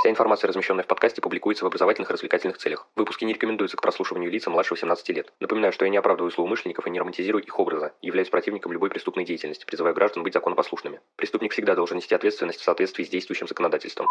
Вся информация, размещенная в подкасте, публикуется в образовательных и развлекательных целях. Выпуски не рекомендуются к прослушиванию лица младше 18 лет. Напоминаю, что я не оправдываю злоумышленников и не романтизирую их образа, являюсь противником любой преступной деятельности, призываю граждан быть законопослушными. Преступник всегда должен нести ответственность в соответствии с действующим законодательством.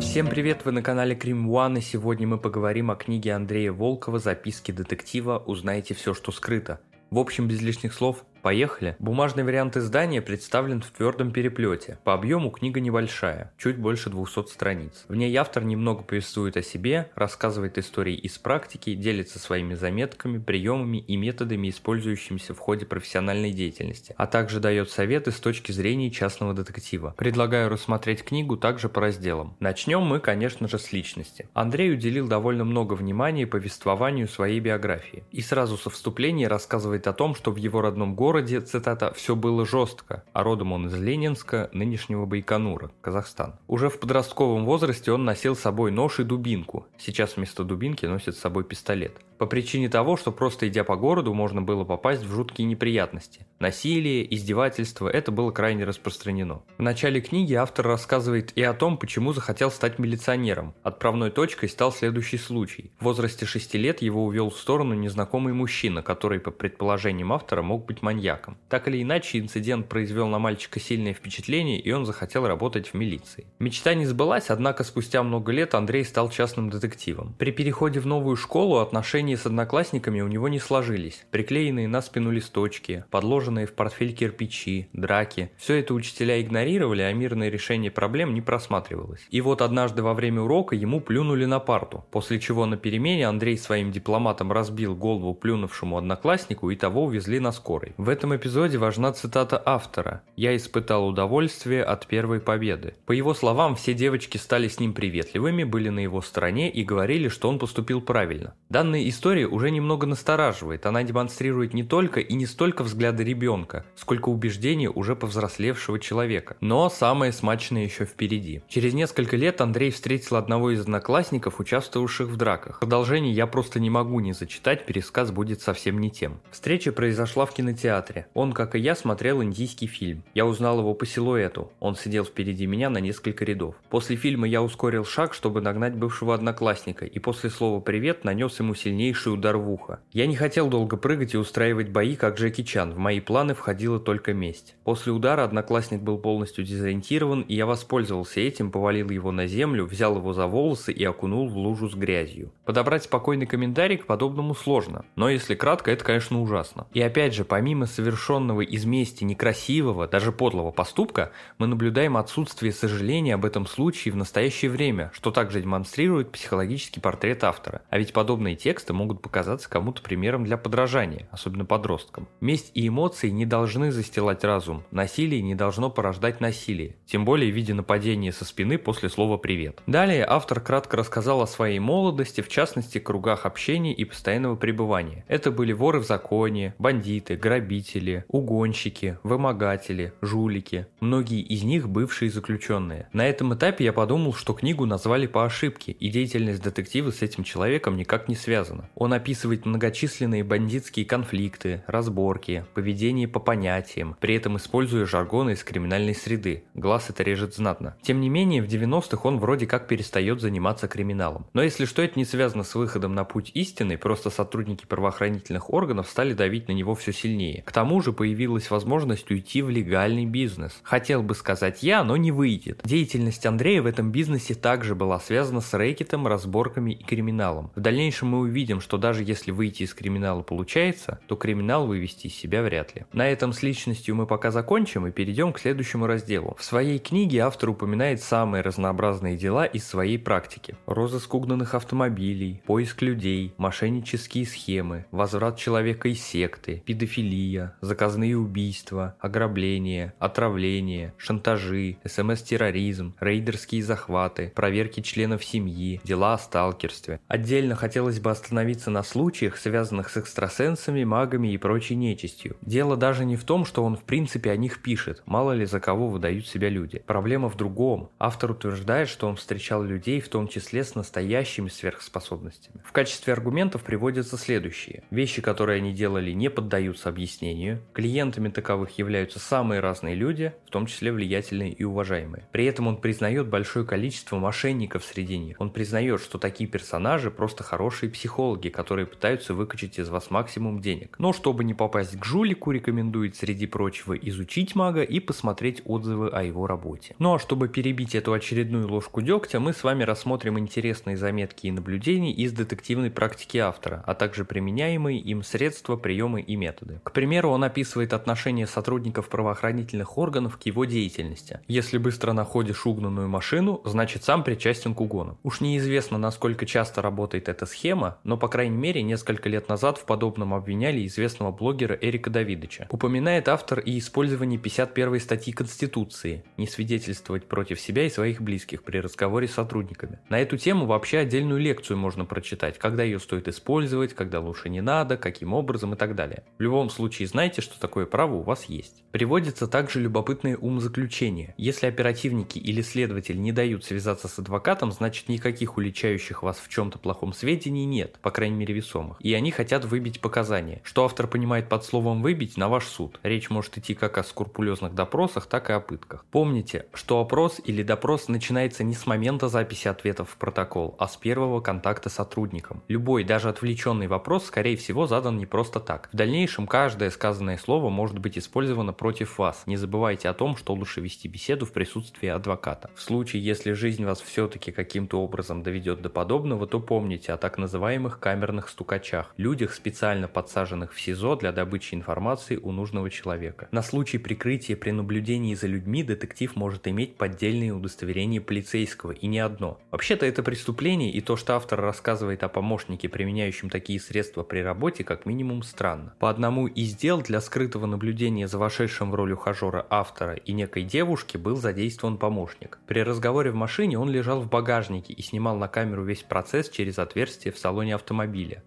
Всем привет, вы на канале Крим One, и сегодня мы поговорим о книге Андрея Волкова «Записки детектива. Узнаете все, что скрыто». В общем, без лишних слов, Поехали. Бумажный вариант издания представлен в твердом переплете. По объему книга небольшая, чуть больше 200 страниц. В ней автор немного повествует о себе, рассказывает истории из практики, делится своими заметками, приемами и методами, использующимися в ходе профессиональной деятельности, а также дает советы с точки зрения частного детектива. Предлагаю рассмотреть книгу также по разделам. Начнем мы, конечно же, с личности. Андрей уделил довольно много внимания повествованию своей биографии. И сразу со вступления рассказывает о том, что в его родном городе городе, цитата, «все было жестко», а родом он из Ленинска, нынешнего Байконура, Казахстан. Уже в подростковом возрасте он носил с собой нож и дубинку, сейчас вместо дубинки носит с собой пистолет. По причине того, что просто идя по городу можно было попасть в жуткие неприятности. Насилие, издевательство – это было крайне распространено. В начале книги автор рассказывает и о том, почему захотел стать милиционером. Отправной точкой стал следующий случай. В возрасте 6 лет его увел в сторону незнакомый мужчина, который, по предположениям автора, мог быть маньяком. Так или иначе, инцидент произвел на мальчика сильное впечатление, и он захотел работать в милиции. Мечта не сбылась, однако спустя много лет Андрей стал частным детективом. При переходе в новую школу отношения Отношения с одноклассниками у него не сложились. Приклеенные на спину листочки, подложенные в портфель кирпичи, драки. Все это учителя игнорировали, а мирное решение проблем не просматривалось. И вот однажды во время урока ему плюнули на парту, после чего на перемене Андрей своим дипломатом разбил голову плюнувшему однокласснику и того увезли на скорой. В этом эпизоде важна цитата автора «Я испытал удовольствие от первой победы». По его словам, все девочки стали с ним приветливыми, были на его стороне и говорили, что он поступил правильно. Данный история уже немного настораживает. Она демонстрирует не только и не столько взгляды ребенка, сколько убеждения уже повзрослевшего человека. Но самое смачное еще впереди. Через несколько лет Андрей встретил одного из одноклассников, участвовавших в драках. Продолжение я просто не могу не зачитать, пересказ будет совсем не тем. Встреча произошла в кинотеатре. Он, как и я, смотрел индийский фильм. Я узнал его по силуэту. Он сидел впереди меня на несколько рядов. После фильма я ускорил шаг, чтобы нагнать бывшего одноклассника, и после слова «привет» нанес ему сильнее сильнейший удар в ухо. Я не хотел долго прыгать и устраивать бои, как Джеки Чан, в мои планы входила только месть. После удара одноклассник был полностью дезориентирован, и я воспользовался этим, повалил его на землю, взял его за волосы и окунул в лужу с грязью. Подобрать спокойный комментарий к подобному сложно, но если кратко, это, конечно, ужасно. И опять же, помимо совершенного из мести некрасивого, даже подлого поступка, мы наблюдаем отсутствие сожаления об этом случае в настоящее время, что также демонстрирует психологический портрет автора. А ведь подобные тексты могут показаться кому-то примером для подражания, особенно подросткам. Месть и эмоции не должны застилать разум, насилие не должно порождать насилие, тем более в виде нападения со спины после слова «привет». Далее автор кратко рассказал о своей молодости, в частности, кругах общения и постоянного пребывания. Это были воры в законе, бандиты, грабители, угонщики, вымогатели, жулики. Многие из них бывшие заключенные. На этом этапе я подумал, что книгу назвали по ошибке, и деятельность детектива с этим человеком никак не связана. Он описывает многочисленные бандитские конфликты, разборки, поведение по понятиям, при этом используя жаргон из криминальной среды. Глаз это режет знатно. Тем не менее, в 90-х он вроде как перестает заниматься криминалом. Но если что, это не связано с выходом на путь истины, просто сотрудники правоохранительных органов стали давить на него все сильнее. К тому же появилась возможность уйти в легальный бизнес. Хотел бы сказать я, но не выйдет. Деятельность Андрея в этом бизнесе также была связана с рэкетом, разборками и криминалом. В дальнейшем мы увидим, видим, что даже если выйти из криминала получается, то криминал вывести из себя вряд ли. На этом с личностью мы пока закончим и перейдем к следующему разделу. В своей книге автор упоминает самые разнообразные дела из своей практики. Розыск угнанных автомобилей, поиск людей, мошеннические схемы, возврат человека из секты, педофилия, заказные убийства, ограбления, отравление, шантажи, СМС-терроризм, рейдерские захваты, проверки членов семьи, дела о сталкерстве. Отдельно хотелось бы остановиться остановиться на случаях, связанных с экстрасенсами, магами и прочей нечистью. Дело даже не в том, что он в принципе о них пишет, мало ли за кого выдают себя люди. Проблема в другом. Автор утверждает, что он встречал людей, в том числе с настоящими сверхспособностями. В качестве аргументов приводятся следующие. Вещи, которые они делали, не поддаются объяснению. Клиентами таковых являются самые разные люди, в том числе влиятельные и уважаемые. При этом он признает большое количество мошенников среди них. Он признает, что такие персонажи просто хорошие психологи, которые пытаются выкачать из вас максимум денег. Но чтобы не попасть к жулику, рекомендует среди прочего изучить мага и посмотреть отзывы о его работе. Ну а чтобы перебить эту очередную ложку дегтя, мы с вами рассмотрим интересные заметки и наблюдения из детективной практики автора, а также применяемые им средства, приемы и методы. К примеру, он описывает отношение сотрудников правоохранительных органов к его деятельности. Если быстро находишь угнанную машину, значит сам причастен к угону. Уж неизвестно, насколько часто работает эта схема, но по крайней мере несколько лет назад в подобном обвиняли известного блогера Эрика Давидыча. Упоминает автор и использование 51 статьи Конституции – не свидетельствовать против себя и своих близких при разговоре с сотрудниками. На эту тему вообще отдельную лекцию можно прочитать, когда ее стоит использовать, когда лучше не надо, каким образом и так далее. В любом случае знайте, что такое право у вас есть. Приводится также любопытное умозаключение. Если оперативники или следователь не дают связаться с адвокатом, значит никаких уличающих вас в чем-то плохом сведений нет, по крайней мере весомых. И они хотят выбить показания. Что автор понимает под словом «выбить» на ваш суд. Речь может идти как о скрупулезных допросах, так и о пытках. Помните, что опрос или допрос начинается не с момента записи ответов в протокол, а с первого контакта с сотрудником. Любой, даже отвлеченный вопрос, скорее всего, задан не просто так. В дальнейшем каждое сказанное слово может быть использовано против вас. Не забывайте о том, что лучше вести беседу в присутствии адвоката. В случае, если жизнь вас все-таки каким-то образом доведет до подобного, то помните о так называемых камерных стукачах, людях, специально подсаженных в СИЗО для добычи информации у нужного человека. На случай прикрытия при наблюдении за людьми детектив может иметь поддельные удостоверения полицейского, и не одно. Вообще-то это преступление, и то, что автор рассказывает о помощнике, применяющем такие средства при работе, как минимум странно. По одному из дел для скрытого наблюдения за вошедшим в роль ухажера автора и некой девушки был задействован помощник. При разговоре в машине он лежал в багажнике и снимал на камеру весь процесс через отверстие в салоне автомобиля.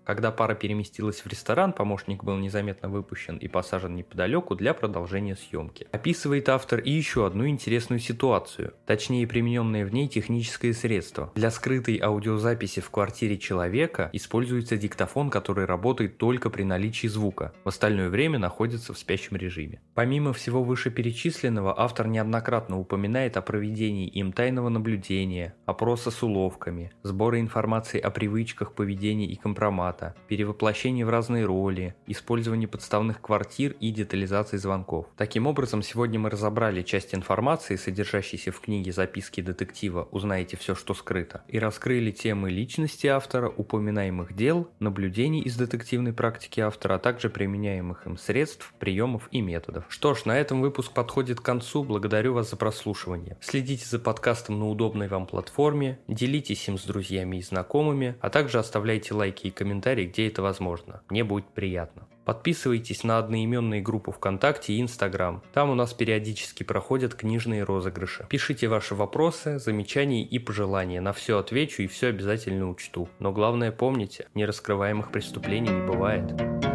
Когда пара переместилась в ресторан, помощник был незаметно выпущен и посажен неподалеку для продолжения съемки. Описывает автор и еще одну интересную ситуацию, точнее примененное в ней техническое средство. Для скрытой аудиозаписи в квартире человека используется диктофон, который работает только при наличии звука, в остальное время находится в спящем режиме. Помимо всего вышеперечисленного, автор неоднократно упоминает о проведении им тайного наблюдения, опроса с уловками, сбора информации о привычках, поведении и компромата, перевоплощении в разные роли, использовании подставных квартир и детализации звонков. Таким образом, сегодня мы разобрали часть информации, содержащейся в книге «Записки детектива. Узнаете все, что скрыто», и раскрыли темы личности автора, упоминаемых дел, наблюдений из детективной практики автора, а также применяемых им средств, приемов и методов. Что ж, на этом выпуск подходит к концу. Благодарю вас за прослушивание. Следите за подкастом на удобной вам платформе, делитесь им с друзьями и знакомыми, а также оставляйте лайки и комментарии, где это возможно. Мне будет приятно. Подписывайтесь на одноименные группы ВКонтакте и Инстаграм. Там у нас периодически проходят книжные розыгрыши. Пишите ваши вопросы, замечания и пожелания. На все отвечу и все обязательно учту. Но главное помните, нераскрываемых преступлений не бывает.